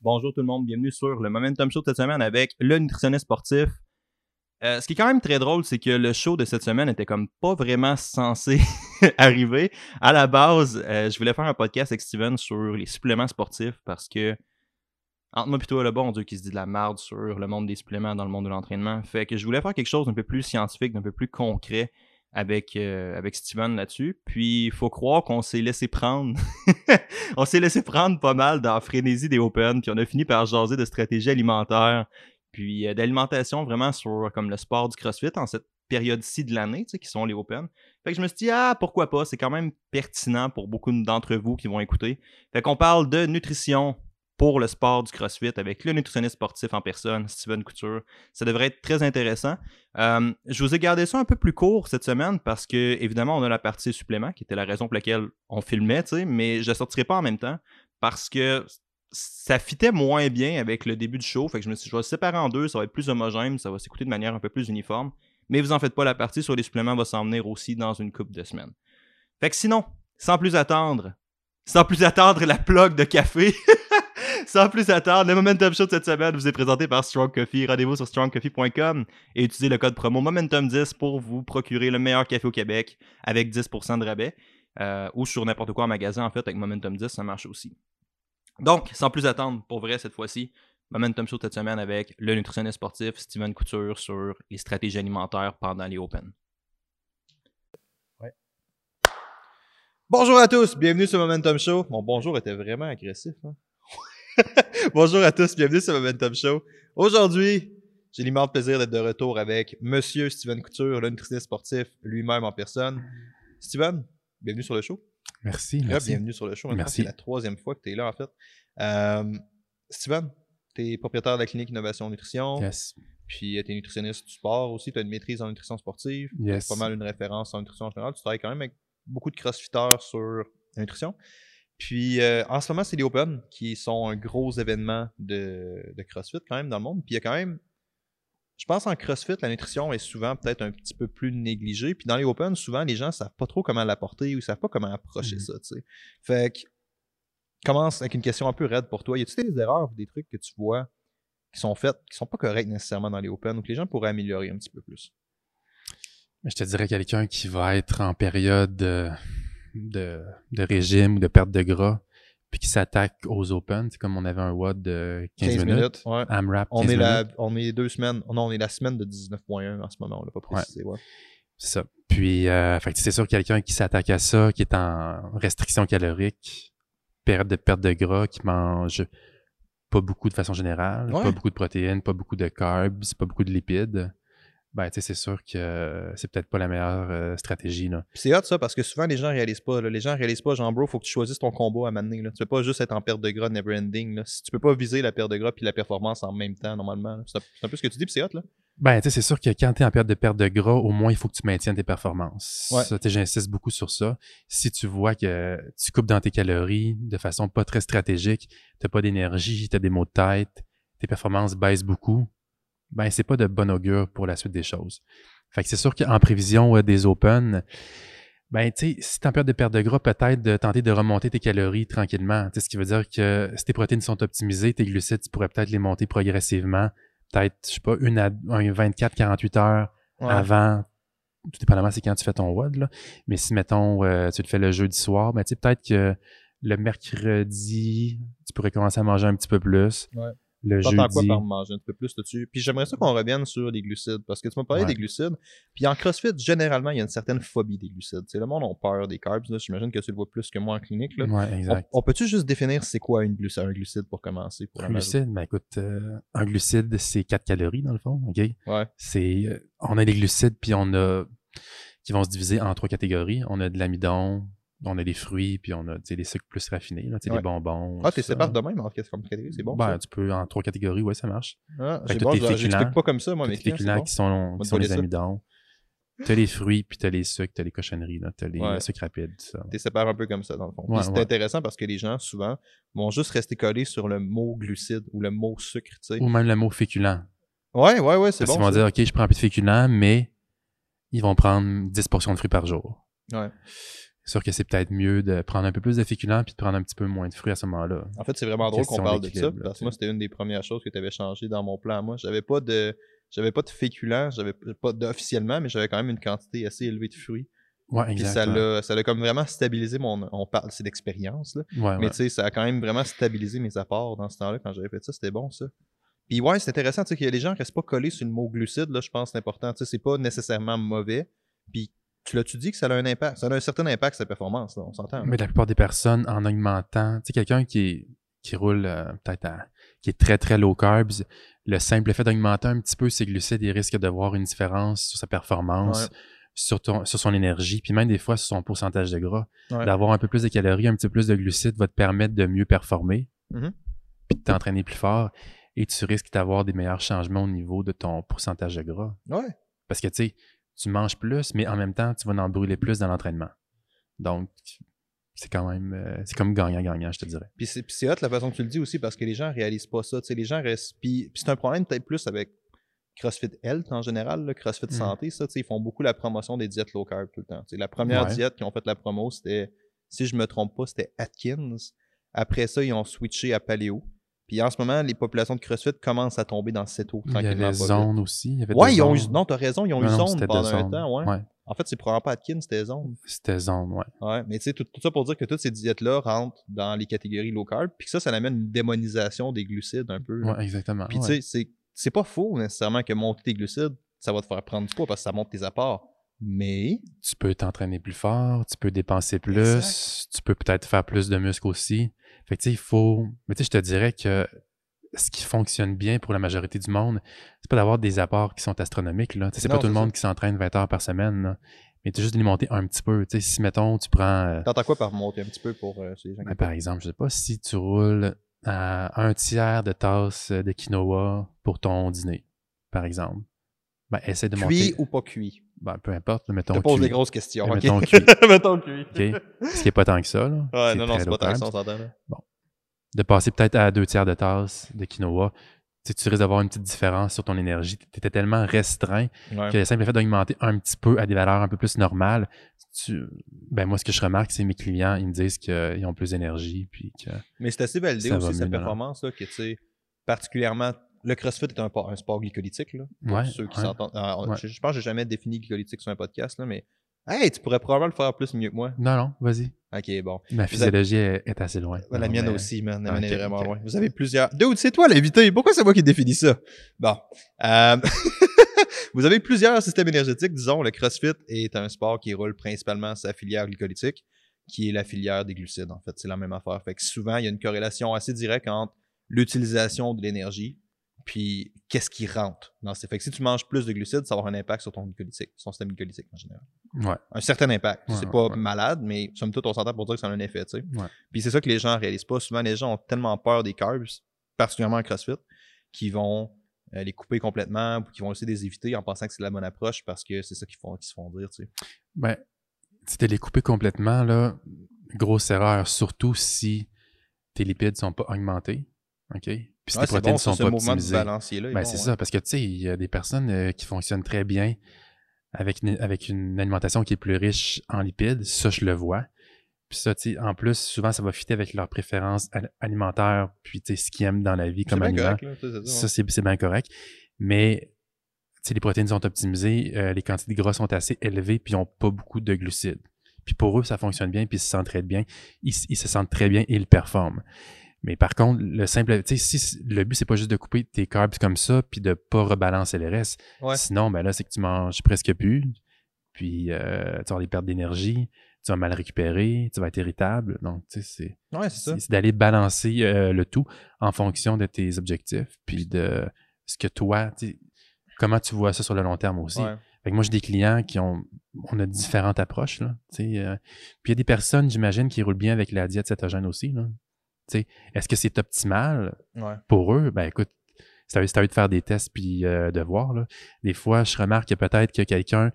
Bonjour tout le monde, bienvenue sur le Momentum Show de cette semaine avec le nutritionniste sportif. Euh, ce qui est quand même très drôle, c'est que le show de cette semaine était comme pas vraiment censé arriver. À la base, euh, je voulais faire un podcast avec Steven sur les suppléments sportifs parce que entre moi et toi, le bon Dieu qui se dit de la merde sur le monde des suppléments dans le monde de l'entraînement. Fait que je voulais faire quelque chose d'un peu plus scientifique, d'un peu plus concret avec, euh, avec Steven là-dessus. Puis il faut croire qu'on s'est laissé prendre. on s'est laissé prendre pas mal dans la frénésie des Open. Puis on a fini par jaser de stratégie alimentaire. Puis euh, d'alimentation vraiment sur comme le sport du CrossFit en cette période-ci de l'année, tu sais, qui sont les Open. Fait que je me suis dit, ah, pourquoi pas, c'est quand même pertinent pour beaucoup d'entre vous qui vont écouter. Fait qu'on parle de nutrition, pour le sport du CrossFit avec le nutritionniste sportif en personne, Steven Couture. Ça devrait être très intéressant. Euh, je vous ai gardé ça un peu plus court cette semaine parce que, évidemment, on a la partie supplément qui était la raison pour laquelle on filmait, mais je ne sortirai pas en même temps parce que ça fitait moins bien avec le début du show. Fait que je me suis dit, je vais le séparer en deux, ça va être plus homogène, ça va s'écouter de manière un peu plus uniforme. Mais vous en faites pas, la partie sur les suppléments va s'en venir aussi dans une coupe de semaines. Fait que sinon, sans plus attendre, sans plus attendre la plug de café. Sans plus attendre, le Momentum Show de cette semaine vous est présenté par Strong Coffee. Rendez-vous sur strongcoffee.com et utilisez le code promo Momentum10 pour vous procurer le meilleur café au Québec avec 10% de rabais. Euh, ou sur n'importe quoi en magasin, en fait, avec Momentum 10, ça marche aussi. Donc, sans plus attendre, pour vrai, cette fois-ci, Momentum Show cette semaine avec le nutritionniste sportif Steven Couture sur les stratégies alimentaires pendant les Open. Bonjour à tous, bienvenue sur Momentum Show. Mon bonjour était vraiment agressif. Hein? Bonjour à tous, bienvenue sur Momentum Show. Aujourd'hui, j'ai l'immense plaisir d'être de retour avec Monsieur Steven Couture, le nutritionniste sportif lui-même en personne. Steven, bienvenue sur le show. Merci, merci. bienvenue sur le show. Merci. C'est la troisième fois que tu es là, en fait. Euh, Steven, tu es propriétaire de la clinique Innovation Nutrition. Yes. Puis tu es nutritionniste du sport aussi. Tu as une maîtrise en nutrition sportive. Yes. pas mal une référence en nutrition en général. Tu travailles quand même avec beaucoup de crossfitters sur la nutrition. Puis euh, en ce moment, c'est les Open qui sont un gros événement de, de, CrossFit quand même dans le monde. Puis il y a quand même, je pense en CrossFit, la nutrition est souvent peut-être un petit peu plus négligée. Puis dans les Open, souvent les gens ne savent pas trop comment l'apporter ou ne savent pas comment approcher mmh. ça. Tu sais. Fait que commence avec une question un peu raide pour toi. Y a-t-il des erreurs ou des trucs que tu vois qui sont faites, qui sont pas corrects nécessairement dans les Open ou que les gens pourraient améliorer un petit peu plus? Je te dirais quelqu'un qui va être en période. Euh, de, de régime ou de perte de gras, puis qui s'attaque aux Open. C'est comme on avait un WOD de 15, minutes. AMRAP, on, est la, on est deux semaines. Non, on est la semaine de 19.1 en ce moment. On l'a pas précisé. Ouais. C'est ça. Puis, euh, c'est sûr quelqu'un qui s'attaque à ça, qui est en restriction calorique, période de perte de gras, qui mange pas beaucoup de façon générale, pas beaucoup de protéines, pas beaucoup de carbs, pas beaucoup de lipides ben, tu sais, c'est sûr que c'est peut-être pas la meilleure euh, stratégie. Là. c'est hot ça, parce que souvent les gens réalisent pas. Les gens réalisent pas, genre, bro, faut que tu choisisses ton combo à mener. Là. Tu peux pas juste être en perte de gras never ending. Si tu peux pas viser la perte de gras puis la performance en même temps, normalement. C'est un, peu ce que tu dis, puis c'est hot, là. Ben, tu sais, c'est sûr que quand tu es en perte de perte de gras, au moins, il faut que tu maintiennes tes performances. Ouais. J'insiste beaucoup sur ça. Si tu vois que tu coupes dans tes calories de façon pas très stratégique, tu pas d'énergie, tu as des maux de tête, tes performances baissent beaucoup, ben c'est pas de bon augure pour la suite des choses. Fait que c'est sûr qu'en prévision des Open, ben tu sais, si t'es en période de perte de gras, peut-être de tenter de remonter tes calories tranquillement. ce qui veut dire que si tes protéines sont optimisées, tes glucides, tu pourrais peut-être les monter progressivement. Peut-être, je sais pas, une à 24, 48 heures avant. Tout dépendamment c'est quand tu fais ton WOD, là. Mais si, mettons, euh, tu le fais le jeudi soir, ben tu sais, peut-être que le mercredi, tu pourrais commencer à manger un petit peu plus. Ouais le jeudi. quoi par manger un peu plus là-dessus. Puis j'aimerais ça qu'on revienne sur les glucides, parce que tu m'as parlé des glucides. Puis en CrossFit, généralement, il y a une certaine phobie des glucides. c'est le monde a peur des carbs. J'imagine que tu le vois plus que moi en clinique. Là. Ouais, exact. On, peut-tu juste définir c'est quoi une glucide, un glucide pour commencer? Pour un glucide, ben écoute, euh, un glucide, c'est 4 calories dans le fond. OK? Ouais. C'est, euh, on a des glucides, puis on a qui vont se diviser en trois catégories. On a de l'amidon, on a des fruits, puis on a des sucres plus raffinés, là, des bonbons. Ah, tu sépares de même en comme catégorie, c'est bon. Ben, tu peux en trois catégories, ouais, ça marche. Ah, c'est bon, j'explique pas comme ça, moi, mais les féculents qui sont, qui sont les amidons. T'as les fruits, puis t'as les sucres, t'as les cochonneries, t'as les sucres rapides. Tu les sépares un peu comme ça, dans le fond. c'est intéressant parce que les gens, souvent, vont juste rester collés sur le mot glucide ou le mot sucre, tu sais. Ou même le mot féculent. Ouais, ouais, ouais, c'est bon. Ils vont dire, OK, je prends un peu de féculents, mais ils vont prendre 10 portions de fruits par jour. Ouais sûr que c'est peut-être mieux de prendre un peu plus de féculents puis de prendre un petit peu moins de fruits à ce moment-là. En fait, c'est vraiment drôle qu'on parle de ça, parce que moi, c'était une des premières choses que tu avais changé dans mon plan. Moi, j'avais pas de j'avais pas de féculents, j'avais pas officiellement, mais j'avais quand même une quantité assez élevée de fruits. Ouais, exactement. Puis ça l'a comme vraiment stabilisé mon. On parle, c'est d'expérience, là. Ouais, mais tu sais, ça a quand même vraiment stabilisé mes apports dans ce temps-là quand j'avais fait ça. C'était bon, ça. Puis ouais, c'est intéressant, tu sais, que les gens restent pas collés sur le mot glucide, là, je pense que c'est important. Tu sais, c'est pas nécessairement mauvais. Puis tu l'as-tu dit que ça a un impact, ça a un certain impact sa performance, là, on s'entend. Mais la plupart des personnes, en augmentant, tu sais, quelqu'un qui, qui roule euh, peut-être à, qui est très très low carbs, le simple fait d'augmenter un petit peu ses glucides, il risque de voir une différence sur sa performance. Sur, ton, sur son énergie, puis même des fois sur son pourcentage de gras. D'avoir un peu plus de calories, un petit peu plus de glucides va te permettre de mieux performer, mm-hmm. puis de t'entraîner plus fort et tu risques d'avoir des meilleurs changements au niveau de ton pourcentage de gras. Ouais. Parce que tu sais, tu manges plus, mais en même temps, tu vas en brûler plus dans l'entraînement. Donc, c'est quand même euh, c'est comme gagnant-gagnant, je te dirais. Puis c'est hot la façon que tu le dis aussi parce que les gens réalisent pas ça. Tu sais, les gens restent. Puis, c'est un problème peut-être plus avec CrossFit Health en général, le CrossFit mm. Santé, ça, ils font beaucoup la promotion des diètes low carb tout le temps. La première diète qui ont fait la promo, c'était, si je me trompe pas, c'était Atkins. Après ça, ils ont switché à Paléo. Puis en ce moment, les populations de CrossFit commencent à tomber dans cette eau. Il y avait zone aussi. Il y avait ouais, ils ont eu, non, t'as raison, ils ont eu zone pendant un temps, ouais. En fait, c'est probablement pas Atkins, c'était zone. C'était zone, ouais. Ouais, mais tu sais, tout, ça pour dire que toutes ces diètes-là rentrent dans les catégories low carb, puis que ça, ça amène une démonisation des glucides un peu. Ouais, exactement. Puis tu sais, c'est pas faux nécessairement que monter tes glucides, ça va te faire prendre du poids parce que ça monte tes apports. Mais. Tu peux t'entraîner plus fort, tu peux dépenser plus, tu peux peut-être faire plus de muscles aussi. Fait que tu sais, il faut. Mais tu sais, je te dirais que ce qui fonctionne bien pour la majorité du monde, c'est pas d'avoir des apports qui sont astronomiques. Là. C'est pas tout le monde qui s'entraîne 20 heures par semaine. Mais tu juste de les monter un petit peu. sais si, mettons, tu prends. Euh, T'entends quoi par monter un petit peu pour euh, ces gens ben, Par exemple, je sais pas, si tu roules à un tiers de tasse de quinoa pour ton dîner, par exemple, ben, essaie de monter. Cuit ou pas cuit? Ben, peu importe, mettons. Je te pose des grosses questions. Mettons cuit. mettons cuit. Ce qui n'est pas tant que ça. Là. Ouais, non, non, c'est pas tant que ça, on s'entend. Bon de passer peut-être à deux tiers de tasse de quinoa, tu, tu risques d'avoir une petite différence sur ton énergie. Tu étais tellement restreint que le simple fait d'augmenter un petit peu à des valeurs un peu plus normales, tu, ben moi, ce que je remarque, c'est mes clients, ils me disent qu'ils ont plus d'énergie. Puis que Mais c'est assez validé aussi, cette performance, là, que tu sais, particulièrement le CrossFit est un, un sport glycolytique, là. Pour ceux qui s'entendent. Je, je, pense que j'ai jamais défini glycolytique sur un podcast, là, mais Hey, tu pourrais probablement le faire plus mieux que moi. Non, non, vas-y. Ok, bon. Ma physiologie est assez loin. la mienne aussi, man. La mienne est vraiment loin. Vous avez plusieurs. Dude, c'est toi l'invité. Pourquoi c'est moi qui définis ça? Bon. Euh... vous avez plusieurs systèmes énergétiques. Disons, le CrossFit est un sport qui roule principalement sa filière glycolytique, qui est la filière des glucides, en fait. C'est la même affaire. Fait que souvent, il y a une corrélation assez directe entre l'utilisation de l'énergie puis qu'est-ce qui rentre dans ces. Fait que si tu manges plus de glucides, ça va avoir un impact sur ton glycolytique, son système glycolytique en général. Ouais. Un certain impact. c'est pas malade, mais somme toute, on s'entend pour dire que ça a un effet, tu sais. Puis c'est ça que les gens réalisent pas. Souvent, les gens ont tellement peur des carbs, particulièrement en CrossFit, qu'ils vont euh, les couper complètement ou qu'ils vont essayer de les éviter en pensant que c'est la bonne approche parce que c'est ça qu'ils font, se font dire, tu sais. Ben, si les couper complètement, là, grosse erreur, surtout si tes lipides sont pas augmentés. OK? Puis protéines ne sont pas optimisées. Ben, c'est ça, parce que tu sais, il y a des personnes euh, qui fonctionnent très bien avec une, avec une alimentation qui est plus riche en lipides. Ça, je le vois. Puis ça, tu sais, en plus, souvent, ça va fitter avec leurs préférences alimentaires, puis tu sais, ce qu'ils aiment dans la vie comme aliment. ça, c'est bien correct. Mais tu sais, les protéines sont optimisées, euh, les quantités de gras sont assez élevées, puis ils n'ont pas beaucoup de glucides. Puis pour eux, ça fonctionne bien, puis ils se sentent très bien. Ils, ils se sentent très bien et ils performent. Mais par contre, le simple, tu sais, si le but c'est pas juste de couper tes carbs comme ça, puis de pas rebalancer les restes. Sinon, ben là, c'est que tu manges presque plus, puis euh, tu vas des pertes d'énergie, tu vas mal récupérer, tu vas être irritable. Donc, tu sais, c'est c'est d'aller balancer euh, le tout en fonction de tes objectifs, puis de ce que toi, comment tu vois ça sur le long terme aussi. Fait que moi, j'ai des clients qui ont, on a différentes approches, là. Euh, puis il y a des personnes, j'imagine, qui roulent bien avec la diète cétogène aussi, là. Est-ce que c'est optimal pour eux? Ben écoute, c'est à eux de faire des tests puis euh, de voir. Là. Des fois, je remarque que peut-être que quelqu'un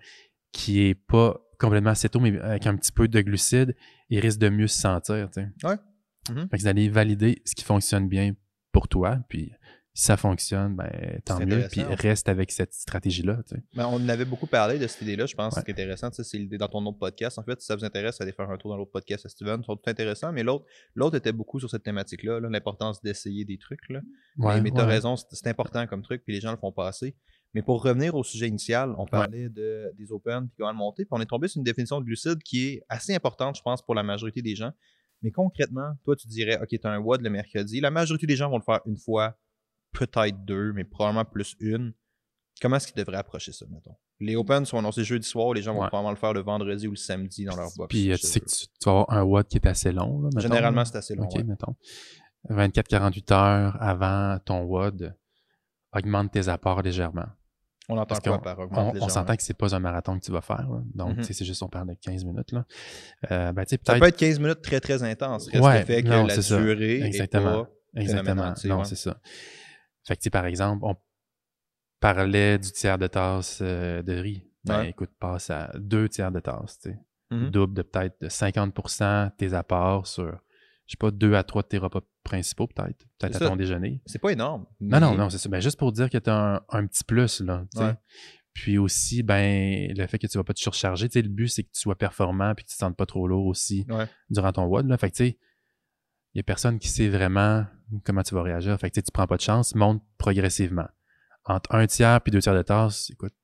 qui est pas complètement acéto, mais avec un petit peu de glucides, il risque de mieux se sentir. Ouais. Mm-hmm. Fait que vous allez valider ce qui fonctionne bien pour toi, puis Si ça fonctionne, ben, tant mieux. Puis reste avec cette stratégie-là. Ben, on avait beaucoup parlé de cette idée-là. Je pense que ce qui est intéressant, c'est l'idée dans ton autre podcast. En fait, si ça vous intéresse, allez faire un tour dans l'autre podcast à Steven. Ils sont tout intéressants. Mais l'autre, l'autre était beaucoup sur cette thématique-là, l'importance d'essayer des trucs. Là. mais, tu as raison, c'est important comme truc, puis les gens le font passer. Mais pour revenir au sujet initial, on parlait de, des open puis comment le monter, puis on est tombé sur une définition de glucide qui est assez importante, je pense, pour la majorité des gens. Mais concrètement, toi, tu dirais, OK, tu as un WOD le mercredi. La majorité des gens vont le faire une fois, peut-être deux, mais probablement plus une. Comment est-ce qu'ils devraient approcher ça, mettons? Les Open sont annoncés jeudi soir, les gens vont probablement le faire le vendredi ou le samedi dans leur box. Puis euh, tu sais que tu, vas avoir un WOD qui est assez long. Là, Généralement, c'est assez long. OK, mettons. 24-48 heures avant ton WOD, augmente tes apports légèrement. On entend quoi par augmente On, s'entend que c'est pas un marathon que tu vas faire. Donc, mm-hmm. c'est juste, on parle de 15 minutes. Là. Euh, ben, ça peut être 15 minutes très, très intenses. Reste ouais, le fait que la durée Exactement. Exactement. Non, c'est ça. Fait que, par exemple, on parlait du tiers de tasse euh, de riz. Ben, écoute, passe à deux tiers de tasse, tu sais. Mm-hmm. Double de peut-être 50% tes apports sur, je sais pas, deux à trois de tes repas principaux, peut-être. Peut-être à ton déjeuner. C'est pas énorme. Non, non, non, c'est ça. Ben, juste pour dire que tu as un, petit plus, là, tu sais. Puis aussi, ben, le fait que tu vas pas te surcharger. Tu sais, le but, c'est que tu sois performant puis que tu te sentes pas trop lourd aussi durant ton WOD, là. Fait que, tu sais, il y a personne qui sait vraiment comment tu vas réagir. Fait que, tu prends pas de chance, monte progressivement. Entre un tiers puis deux tiers de tasse, écoute,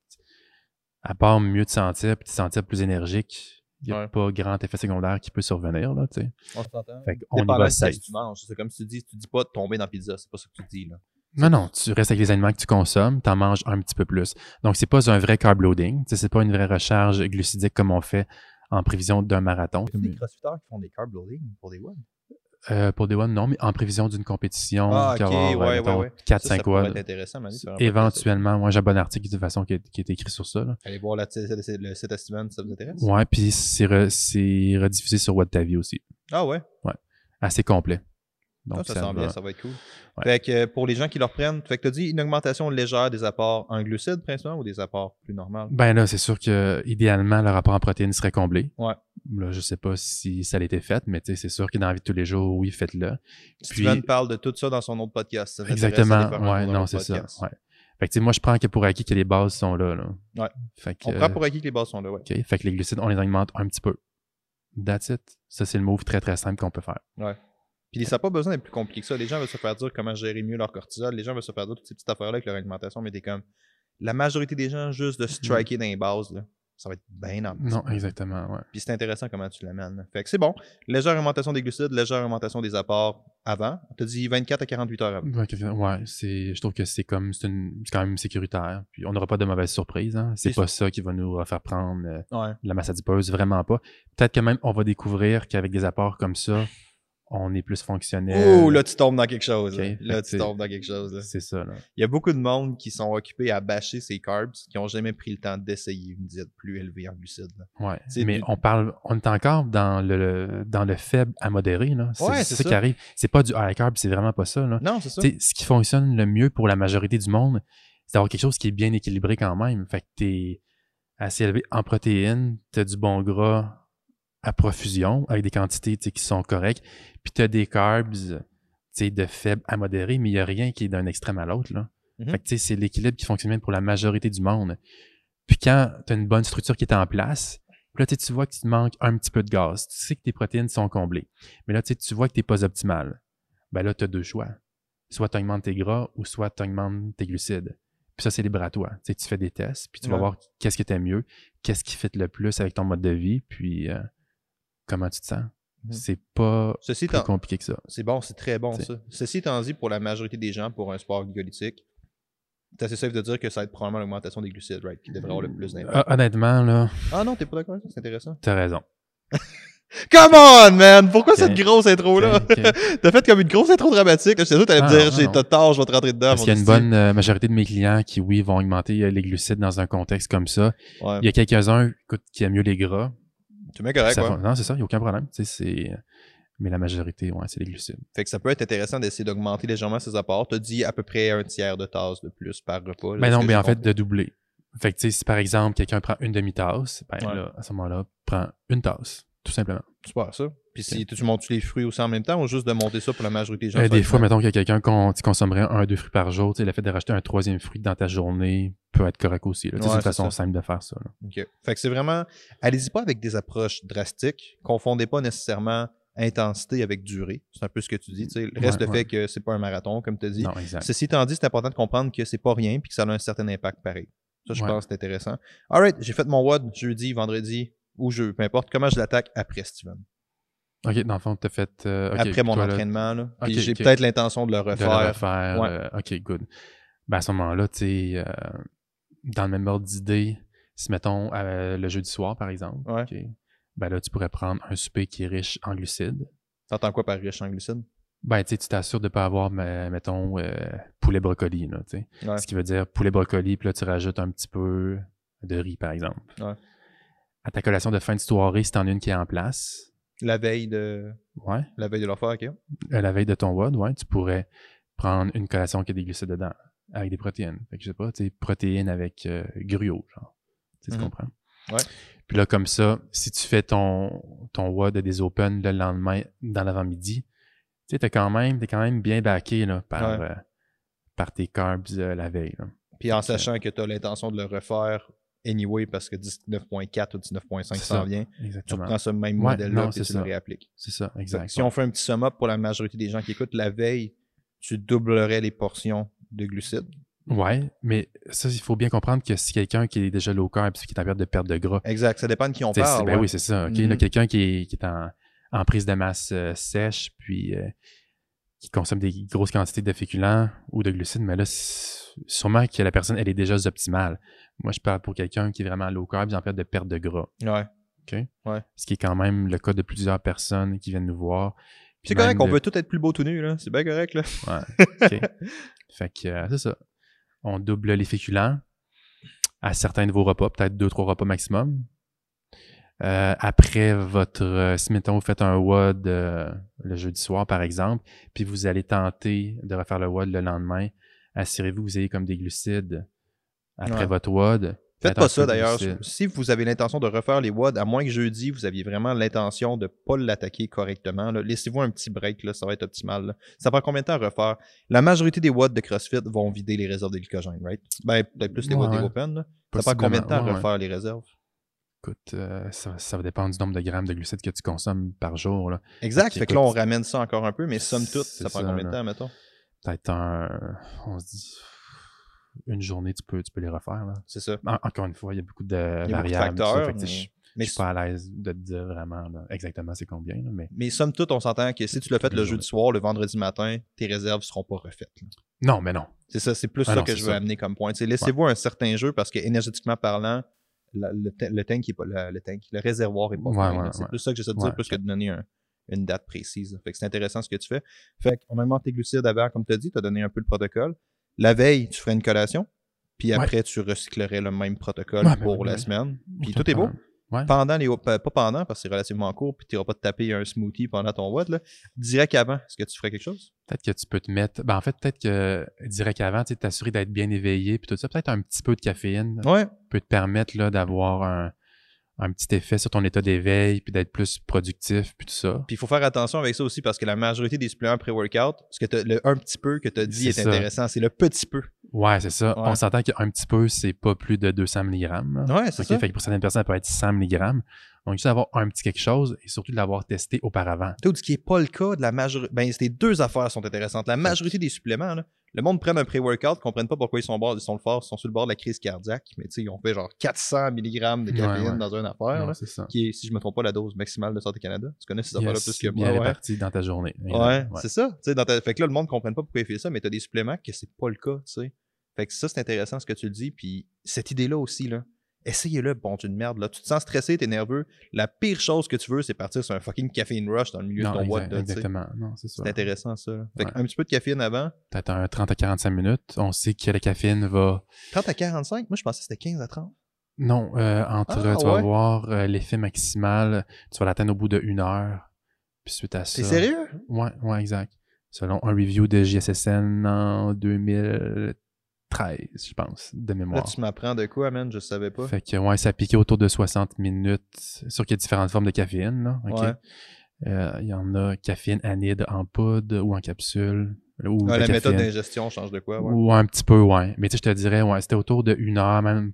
à part mieux te sentir puis te sentir plus énergique, il n'y a pas grand effet secondaire qui peut survenir, là, tu sais. On s'entend. Fait qu'on y va safe. Tu manges. C'est comme si tu dis, tu dis pas de tomber dans la pizza, c'est pas ça que tu dis, là. Non, non, tu restes avec les aliments que tu consommes, tu en manges un petit peu plus. Donc, c'est pas un vrai carb loading, c'est pas une vraie recharge glucidique comme on fait en prévision d'un marathon. Il y a des crossfitters qui font des carb loading pour des web. Euh, pour des one, non, mais en prévision d'une compétition ah, ouais, 4-5 watts. intéressant, Éventuellement, moi, j'ai un bon article de toute façon qui est, écrit sur ça. Là. Allez voir le site ça vous intéresse? Ouais, puis c'est rediffusé sur What aussi. Ah ouais? Ouais. Assez complet. Donc, ah, ça, ça bien, ça va être cool. Fait que euh, pour les gens qui leur prennent, fait que tu as dit une augmentation légère des apports en glucides principalement ou des apports plus normaux? Ben là, c'est sûr que idéalement, le rapport en protéines serait comblé. Ouais. Là, je sais pas si ça a été fait, mais c'est sûr que dans la vie de tous les jours, oui, faites-le. Steven parle de tout ça dans son autre podcast. exactement. Ouais, non, c'est ça. Ouais. Fait que, moi, je prends que pour acquis que les bases sont là. là. Ouais. Fait que, on prend pour acquis que les bases sont là, ouais. OK. Fait que les glucides, on les augmente un petit peu. That's it. Ça, c'est le move très, très simple qu'on peut faire. Ouais. Puis ça n'a pas besoin d'être plus compliqué que ça. Les gens veulent se faire dire comment gérer mieux leur cortisol. Les gens veulent se faire dire toutes ces petites affaires-là avec leur alimentation, mais t'es comme. La majorité des gens, juste de striker dans les bases, là, ça va être bien en Non, exactement, ouais. Puis c'est intéressant comment tu l'amènes. Fait que c'est bon. Légère augmentation des glucides, légère augmentation des apports avant. Tu as dit 24 à 48 heures avant. Ouais, c'est, je trouve que c'est comme, c'est, quand même sécuritaire. Puis on n'aura pas de mauvaises surprises. Hein. C'est pas ça. qui va nous faire prendre euh, la masse adipeuse, vraiment pas. Peut-être que même on va découvrir qu'avec des apports comme ça, on est plus fonctionnel. Ouh, là, tu tombes dans quelque chose. Là, tu tombes dans quelque chose. C'est ça. Là. Il y a beaucoup de monde qui sont occupés à bâcher ces carbs qui n'ont jamais pris le temps d'essayer une diète plus élevée en glucides. Ouais. mais on parle, on est encore dans le, dans le faible à modéré. C'est ouais, ça, qui arrive. C'est pas du high carb, c'est vraiment pas ça. Là. Non, c'est ça. ce qui fonctionne le mieux pour la majorité du monde, c'est d'avoir quelque chose qui est bien équilibré quand même. Fait que t'es assez élevé en protéines, t'as du bon gras à profusion avec des quantités qui sont correctes. Puis tu as des carbs de faible à modéré, mais il n'y a rien qui est d'un extrême à l'autre. Là. Fait que c'est l'équilibre qui fonctionne même pour la majorité du monde. Puis quand tu as une bonne structure qui est en place, là, tu vois que tu te manques un petit peu de gaz. Tu sais que tes protéines sont comblées. Mais là, tu vois que tu n'es pas optimal. Ben là, tu as deux choix. Soit tu augmentes tes gras ou soit tu augmentes tes glucides. Puis ça, c'est libre à toi. Tu, tu fais des tests, puis tu vas voir qu'est-ce qui t'aime mieux, qu'est-ce qui fait le plus avec ton mode de vie, puis euh, comment tu te sens. Mhm. C'est pas Ceci plus compliqué que ça. C'est bon, c'est très bon ça. Ceci étant dit, pour la majorité des gens, pour un sport glycolytique, c'est assez safe de dire que ça va être probablement l'augmentation des glucides, right, qui devrait avoir le plus d'impact. Ah, honnêtement, là. Ah non, t'es pas d'accord avec ça? C'est intéressant. T'as raison. Come on, man! Pourquoi cette grosse intro-là? T'as fait comme une grosse intro dramatique. Je sais sûr t'allais me dire, j'ai tort, je vais te rentrer dedans. Parce qu'il y a une bonne euh, majorité de mes clients qui, oui, vont augmenter euh, les glucides dans un contexte comme ça. Il y a quelques-uns qui aiment mieux les gras. Tu mets correct. Non, c'est ça, il n'y a aucun problème. C'est... Mais la majorité, ouais, c'est les glucides. Fait que ça peut être intéressant d'essayer d'augmenter légèrement ses apports. Tu as dit à peu près un tiers de tasse de plus par repas. mais ben non, mais en fait, de doubler. Fait que, tu sais, si par exemple, quelqu'un prend une demi-tasse, ben là, à ce moment-là, prend une tasse, tout simplement. Super, ça. Puis si tu montes les fruits aussi en même temps ou juste de monter ça pour la majorité des gens? Euh, des fois, mettons qu'il y a quelqu'un qui consommerait un, deux fruits par jour, le fait de racheter un troisième fruit dans ta journée peut être correct aussi. Ouais, c'est une façon ça. simple de faire ça. là. OK. Fait que c'est vraiment. Allez-y pas avec des approches drastiques. Confondez pas nécessairement intensité avec durée. C'est un peu ce que tu dis. Le reste Ouais, le ouais. fait que c'est pas un marathon, comme tu as dit. Non, exact. Ceci étant dit, c'est important de comprendre que c'est pas rien puis que ça a un certain impact pareil. Ça, je pense que c'est intéressant. Alright, j'ai fait mon WOD jeudi, vendredi ou jeu, peu importe. Comment je l'attaque après Steven? Ok, dans le fond, tu as fait. euh, après mon toi, entraînement. Là. Puis Ok, j'ai peut-être l'intention de le de le refaire. refaire. Ouais. euh, ok, good. Ben à ce moment-là, tu sais, euh, dans le même ordre d'idée, si mettons le jeudi soir, par exemple, Ouais. ben là, tu pourrais prendre un souper qui est riche en glucides. T'entends quoi par riche en glucides? Ben, tu sais, tu t'assures de ne pas avoir, me- mettons, poulet brocoli, là, tu sais. Ouais. Ce qui veut dire poulet brocoli, puis là, tu rajoutes un petit peu de riz, par exemple. Ouais. À ta collation de fin de soirée, si t'en as une qui est en place, La veille de ouais, la veille de leur faire, ok. à la veille de ton WOD, ouais, tu pourrais prendre une collation qui a des glucides dedans, avec des protéines. Fait que je sais pas, tu sais, protéines avec euh, gruau, genre. Tu sais, tu Mhm. comprends? Ouais. Puis là, comme ça, si tu fais ton, ton WOD des Open le lendemain, dans l'avant-midi, tu sais, t'es quand même, t'es quand même bien backé, là, par, Ouais. euh, par tes carbs euh, la veille, là. Puis en sachant que tu as l'intention de le refaire anyway parce que 19.4 ou 19.5 C'est s'en ça. vient, tu Exactement. reprends ce même Ouais, modèle-là et tu le réappliques. C'est ça, exact. Si on fait un petit sum up pour la majorité des gens qui écoutent, la veille, tu doublerais les portions de glucides. Ouais, mais ça, il faut bien comprendre que si quelqu'un qui est déjà low carb, qui est en période de perte de gras, Exact. Ça dépend de qui on parle. ben ouais. oui, c'est ça. ok? Mhm. Là, quelqu'un qui est, qui est en, en prise de masse euh, sèche, puis euh, qui consomme des grosses quantités de féculents ou de glucides, mais là, sûrement que la personne, elle est déjà optimale. Moi, je parle pour quelqu'un qui est vraiment low carb, en période de perte de gras. Ouais. Ce qui est quand même le cas de plusieurs personnes qui viennent nous voir. C'est correct, même on de- veut tout être plus beau tout nu, là. C'est bien correct, là. Ouais, ok. fait que euh, c'est ça. On double les féculents à certains de vos repas, peut-être deux, trois repas maximum. Euh, après votre, euh, si mettons vous faites un WOD euh, le jeudi soir par exemple, puis vous allez tenter de refaire le WOD le lendemain, assurez-vous que vous ayez comme des glucides après Ouais. votre WOD. Faites pas ça d'ailleurs. Si vous avez l'intention de refaire les WOD, à moins que jeudi, vous aviez vraiment l'intention de pas l'attaquer correctement, laissez-vous un petit break, là, ça va être optimal. là. Ça prend combien de temps à refaire? La majorité des WOD de CrossFit vont vider les réserves de glycogène, right? Ben, peut-être plus les Ouais, WOD des ouais. Open. là. Ça prend combien de temps à ouais, refaire les réserves? Écoute, euh, ça, ça va dépendre du nombre de grammes de glucides que tu consommes par jour. là. Exact. Fait que là, on ramène ça encore un peu, mais somme toute, ça prend ça, combien de temps, mettons? Peut-être un. On se dit. Une journée, tu peux, tu peux les refaire. Là. C'est ça. En- encore une fois, il y a beaucoup de beaucoup variables. ça, facteurs, mais, je mais, je suis pas à l'aise de te dire vraiment là, exactement c'est combien. Là, mais... mais somme toute, on s'entend que si tu l'as fait le jeudi soir, le vendredi matin, tes réserves seront pas refaites. là. Non, mais non. C'est ça, c'est plus Ah ça non, que je veux ça. amener comme point. Laissez-vous un certain jeu parce que énergétiquement parlant, la- le, ta- le tank est pas le, le tank, le réservoir est pas Ouais, plein, ouais, là. C'est plus ça que j'essaie de dire, plus que de donner un- une date précise. Fait que c'est intéressant ce que tu fais. Fait qu'on augmente tes glucides avant, comme tu as dit, tu as donné un peu le protocole. La veille, tu ferais une collation. Puis Ouais. après, tu recyclerais le même protocole Ouais, ben pour la oui. semaine. Puis tout est beau. Ouais. Pendant les pas pas pendant parce que c'est relativement court, puis tu n'iras pas te taper un smoothie pendant ton WOD. Là. Direct avant, est-ce que tu ferais quelque chose? Peut-être que tu peux te mettre. Ben, en fait, peut-être que direct avant, tu sais, t'assurer d'être bien éveillé, puis tout ça. Peut-être un petit peu de caféine Ouais. peut te permettre là, d'avoir un, un petit effet sur ton état d'éveil, puis d'être plus productif, puis tout ça. Puis il faut faire attention avec ça aussi parce que la majorité des suppléments pré-workout, ce que le un petit peu que tu as dit est, intéressant, c'est le petit peu. Ouais, c'est ça. Ouais. On s'entend qu'un petit peu, c'est pas plus de 200 mg. Ouais, c'est ça. Fait que pour certaines personnes, ça peut être 100 mg. Donc, juste avoir un petit quelque chose et surtout de l'avoir testé auparavant. Tout ce qui n'est pas le cas de la majorité. Ben, ces deux affaires sont intéressantes. La majorité des suppléments, là, le monde prend un pré-workout, ne comprennent pas pourquoi ils sont, bord, ils sont le fort, ils sont sur le bord de la crise cardiaque, mais tu sais, ils ont fait genre 400 mg de caféine Ouais, ouais. dans une affaire, Non, là, qui est, si je ne me trompe pas, la dose maximale de Santé Canada. Tu connais ces affaires-là Yes, plus que moi. Dans ta journée. Ouais, c'est ça. Dans ta- Fait que là, le monde ne comprenne pas pourquoi il fait ça, mais tu as des suppléments que c'est pas le cas, tu sais. Fait que ça, c'est intéressant ce que tu dis. Puis cette idée-là aussi, là, essayez-le, bon, tu une merde. Là. Tu te sens stressé, t'es nerveux. La pire chose que tu veux, c'est partir sur un fucking caffeine rush dans le milieu Non, de ton sais. exactement. Non, c'est ça. C'est intéressant, ça. Fait Ouais. un petit peu de caféine avant. Un 30 à 45 minutes. On sait que la caféine va. 30 à 45, moi, je pensais que c'était 15 à 30. Non, euh, entre. Ah, tu vas ouais? voir euh, l'effet maximal. Tu vas l'atteindre au bout de une heure. Puis suite à ça. T'es sérieux? Ouais, ouais, exact. Selon un review de JSSN en 2013, je pense, de Là, mémoire. tu m'apprends de quoi, man? Je savais pas. Fait que, ouais, ça piquait autour de 60 minutes. Sûr qu'il y a différentes formes de caféine, là. Ouais. Euh, il y en a caféine anide en poudre ou en capsule. Ou Ah, la méthode d'ingestion change de quoi, ouais. Ou un petit peu, ouais. Mais tu sais, je te dirais, ouais, c'était autour de 1 heure, même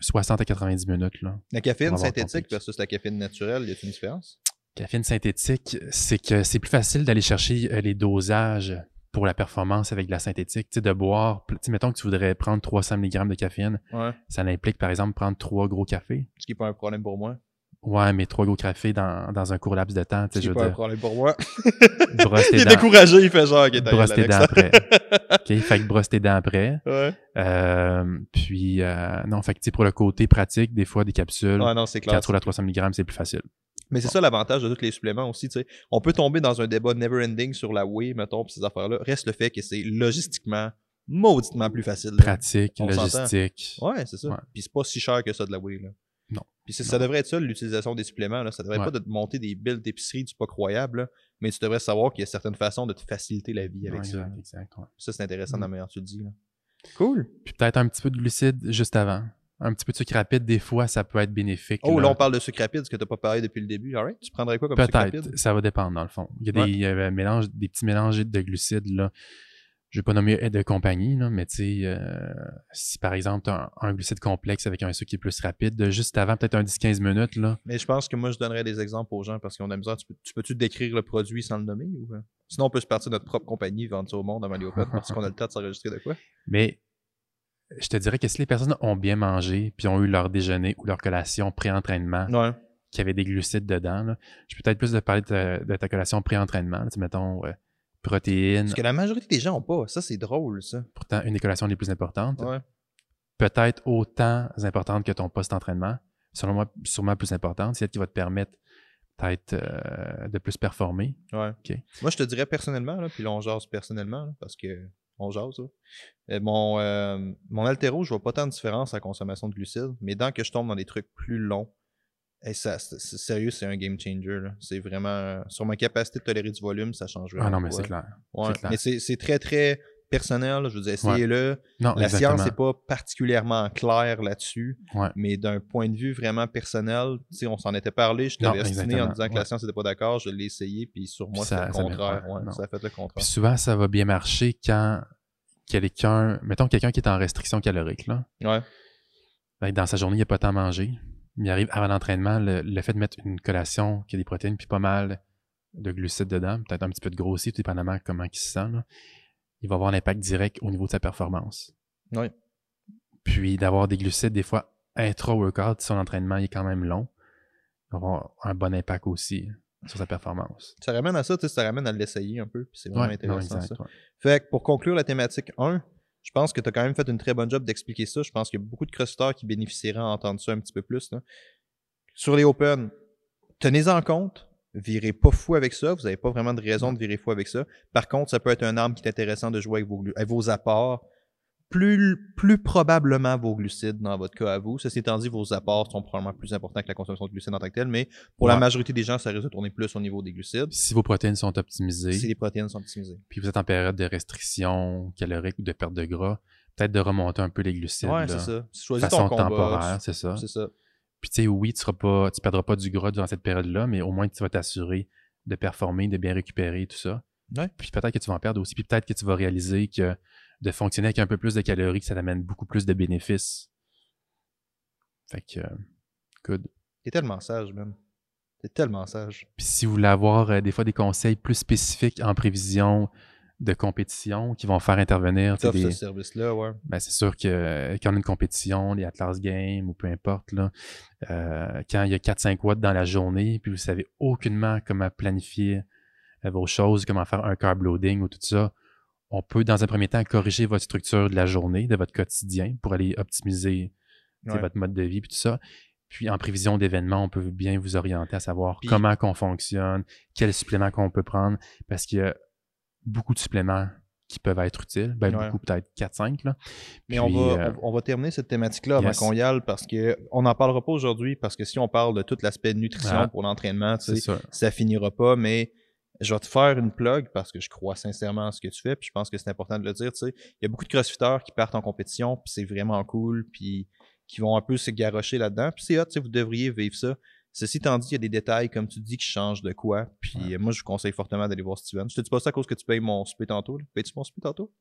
60 à 90 minutes, là. La caféine synthétique versus la caféine naturelle, y a une différence? Caféine synthétique, c'est que c'est plus facile d'aller chercher euh, les dosages pour la performance avec de la synthétique. Tu sais, de boire, tu sais, mettons que tu voudrais prendre 300 mg de caféine, Ouais. ça implique, par exemple, prendre trois gros cafés. Ce qui n'est pas un problème pour moi. Ouais, mais trois gros cafés dans, dans un court laps de temps, tu sais, je veux pas un problème pour moi. brosse il tes est dents. découragé, il fait genre, ok, Brosse tes dents après. OK, fait que brosse tes dents après. Ouais. Euh, puis, euh, non, fait que, tu sais, pour le côté pratique, des fois, des capsules, Ouais, non, c'est clair. 4 ou la 300 mg, c'est plus facile. Mais c'est ça l'avantage de tous les suppléments aussi, tu sais. On peut tomber dans un débat never ending sur la whey, mettons, pis ces affaires-là. Reste le fait que c'est logistiquement mauditement plus facile. là. Pratique, On logistique. Ouais, c'est ça. Ouais. Puis c'est pas si cher que ça de la whey, là. Non. Puis ça devrait être ça, l'utilisation des suppléments, là. Ça devrait Ouais. pas de te monter des billes d'épicerie du pas croyable, là. Mais tu devrais savoir qu'il y a certaines façons de te faciliter la vie avec Ouais, ça. exact, ouais. Ça, c'est intéressant Mm. dans la manière que tu le dis, là. Cool. Puis peut-être un petit peu de glucides juste avant. Un petit peu de sucre rapide, des fois, ça peut être bénéfique. Oh, là. là, on parle de sucre rapide, ce que t'as pas parlé depuis le début. Alright. Tu prendrais quoi comme sucre rapide? Peut-être, ça va dépendre dans le fond. Il y a des, Ouais. il y a un mélange, des petits mélanges de glucides, là. Je vais pas nommer de compagnie, là, mais tu sais, euh, si par exemple tu as un, un glucide complexe avec un sucre qui est plus rapide, de juste avant peut-être un 10-15 minutes, là, Mais je pense que moi, je donnerais des exemples aux gens parce qu'on a misère. Tu peux- tu peux-tu décrire le produit sans le nommer? Ou... euh? Sinon, on peut se partir de notre propre compagnie, vendre ça au monde Maliopet parce qu'on a le temps de s'enregistrer de quoi? Mais je te dirais que si les personnes ont bien mangé, puis ont eu leur déjeuner ou leur collation pré-entraînement, Ouais. qui avait des glucides dedans, là, je peux peut-être plus de parler de ta, de ta collation pré-entraînement. mettons, euh, protéines, Ce que la majorité des gens ont pas. Ça, c'est drôle, ça. pourtant une des collations les plus importantes. Ouais. Peut-être autant importante que ton post-entraînement. Selon moi, sûrement plus importante. C'est elle qui va te permettre peut-être euh, de plus performer. Ouais. Moi, je te dirais personnellement, là, puis là, on jase personnellement, là, parce que on jase. là. Euh, mon, euh, mon altéro, je vois pas tant de différence à la consommation de glucides, mais dès que je tombe dans des trucs plus longs, et ça, c'est- c'est- sérieux, c'est un game changer. C'est vraiment. Sur ma capacité de tolérer du volume, ça change vraiment. Ah non, mais c'est clair. Ouais, clair. mais c'est très, très personnel. Je veux dire, essayez-le. La exactement. science n'est pas particulièrement claire là-dessus, Ouais. mais d'un point de vue vraiment personnel, on s'en était parlé, je t'avais estimé en disant que ouais. la science n'était pas d'accord, je l'ai essayé, puis sur moi, c'est le contraire. ça a fait le contraire. Puis souvent, ça va bien marcher quand quelqu'un, mettons quelqu'un qui est en restriction calorique, là, Ouais. Dans sa journée, il n'a pas tant à manger. Il arrive avant l'entraînement, le, le fait de mettre une collation qui a des protéines puis pas mal de glucides dedans, peut-être un petit peu de gros aussi, tout dépendamment comment il se sent, là, il va avoir un impact direct au niveau de sa performance. Ouais. Puis d'avoir des glucides, des fois, intra-workout, si son entraînement il est quand même long, il va avoir un bon impact aussi sur sa performance. Ça ramène à ça, tu sais, ça ramène à l'essayer un peu, puis c'est vraiment Ouais, non, intéressant exact, ça. ouais. Fait que pour conclure la thématique 1, je pense que tu as quand même fait une très bonne job d'expliquer ça. Je pense qu'il y a beaucoup de crossiteurs qui bénéficieraient à entendre ça un petit peu plus. là. Sur les Open, tenez-en compte. Virez pas fou avec ça. Vous n'avez pas vraiment de raison de virer fou avec ça. Par contre, ça peut être un arme qui est intéressant de jouer avec vos, glu- avec vos apports. Plus, plus probablement vos glucides dans votre cas à vous. Ceci étant dit, vos apports sont probablement plus importants que la consommation de glucides en tant que tel, mais pour la majorité des gens, ça risque de tourner plus au niveau des glucides. Si vos protéines sont Si optimisées, les protéines sont optimisées. puis vous êtes en période de restriction calorique ou de perte de gras, peut-être de remonter un peu les glucides. Ouais, c'est ça. Choisis façon ton combat. temporaire, c'est ça. C'est ça. Puis tu sais, oui, tu tu perdras pas du gras durant cette période-là, mais au moins tu vas t'assurer de performer, de bien récupérer tout ça. Ouais. Puis peut-être que tu vas en perdre aussi, puis peut-être que tu vas réaliser que de fonctionner avec un peu plus de calories, que ça t'amène beaucoup plus de bénéfices. Fait que, euh, good. T'es tellement sage, man. T'es tellement sage. Puis si vous voulez avoir euh, des fois des conseils plus spécifiques en prévision de compétition qui vont faire intervenir T'offres des, ce service-là, ouais. ben, c'est sûr que euh, quand on a une compétition, les Atlas Games ou peu importe, là, euh, quand il y a 4-5 watts dans la journée, puis vous savez aucunement comment planifier euh, vos choses, comment faire un carb loading ou tout ça, on peut dans un premier temps corriger votre structure de la journée, de votre quotidien pour aller optimiser Ouais. votre mode de vie et tout ça. Puis en prévision d'événements, on peut bien vous orienter à savoir Puis- comment qu'on fonctionne, quels suppléments qu'on peut prendre, parce qu'il y a beaucoup de suppléments qui peuvent être utiles. Ben, Ouais. beaucoup, peut-être 4-5. Là. Mais on, Puis, va, euh, on, on va terminer cette thématique-là avant yes. qu'on y aille parce que on n'en parlera pas aujourd'hui parce que si on parle de tout l'aspect nutrition Ah. pour l'entraînement, tu sais, ça. finira pas, mais je vais te faire une plug parce que je crois sincèrement à ce que tu fais, puis je pense que c'est important de le dire, tu sais. Il y a beaucoup de crossfitters qui partent en compétition, puis c'est vraiment cool, puis qui vont un peu se garrocher là-dedans, puis c'est hot, tu sais, vous devriez vivre ça. Ceci étant dit, il y a des détails, comme tu dis, qui changent de quoi. Puis moi, je vous conseille fortement d'aller voir Steven. Je te dis pas ça à cause que tu payes mon spé tantôt. Payes-tu mon spé tantôt?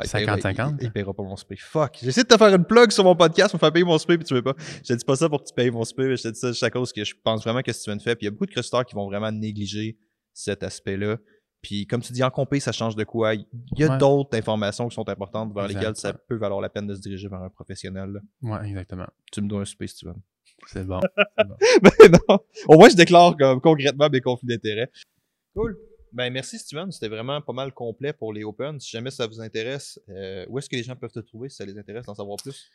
50-50? il, paiera pas mon spé. Fuck. J'essaie de te faire une plug sur mon podcast, me faire payer mon spé, puis tu veux pas. Je te dis pas ça pour que tu payes mon spé, mais je te dis ça juste à cause que je pense vraiment que Steven fait. Puis il y a beaucoup de crusteurs qui vont vraiment négliger cet aspect-là. Puis comme tu dis, en compé, ça change de quoi? Il y a d'autres informations qui sont importantes vers lesquelles ça peut valoir la peine de se diriger vers un professionnel. Ouais, exactement. Tu me dois un spé, Steven. C'est bon. bon. ben non. Au moins, je déclare comme, concrètement mes conflits d'intérêts. Cool. Ben, merci Steven, c'était vraiment pas mal complet pour les Open. Si jamais ça vous intéresse, euh, où est-ce que les gens peuvent te trouver si ça les intéresse d'en savoir plus?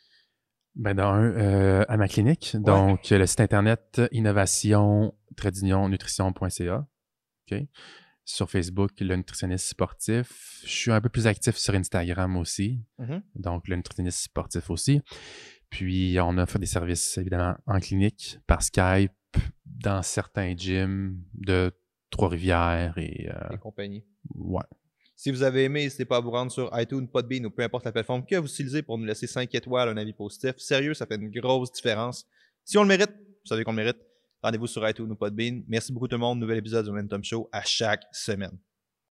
Ben, dans euh, à ma clinique, donc le site internet innovation nutrition.ca. OK? Sur Facebook, le nutritionniste sportif. Je suis un peu plus actif sur Instagram aussi. Mm-hmm. Donc, le nutritionniste sportif aussi. Puis, on offre des services, évidemment, en clinique, par Skype, dans certains gyms de Trois-Rivières et, euh, et compagnie. Ouais. Si vous avez aimé, n'hésitez pas à vous rendre sur iTunes, Podbean ou peu importe la plateforme que vous utilisez pour nous laisser 5 étoiles, un avis positif. Sérieux, ça fait une grosse différence. Si on le mérite, vous savez qu'on le mérite, rendez-vous sur iTunes ou Podbean. Merci beaucoup tout le monde. Nouvel épisode du Momentum Show à chaque semaine.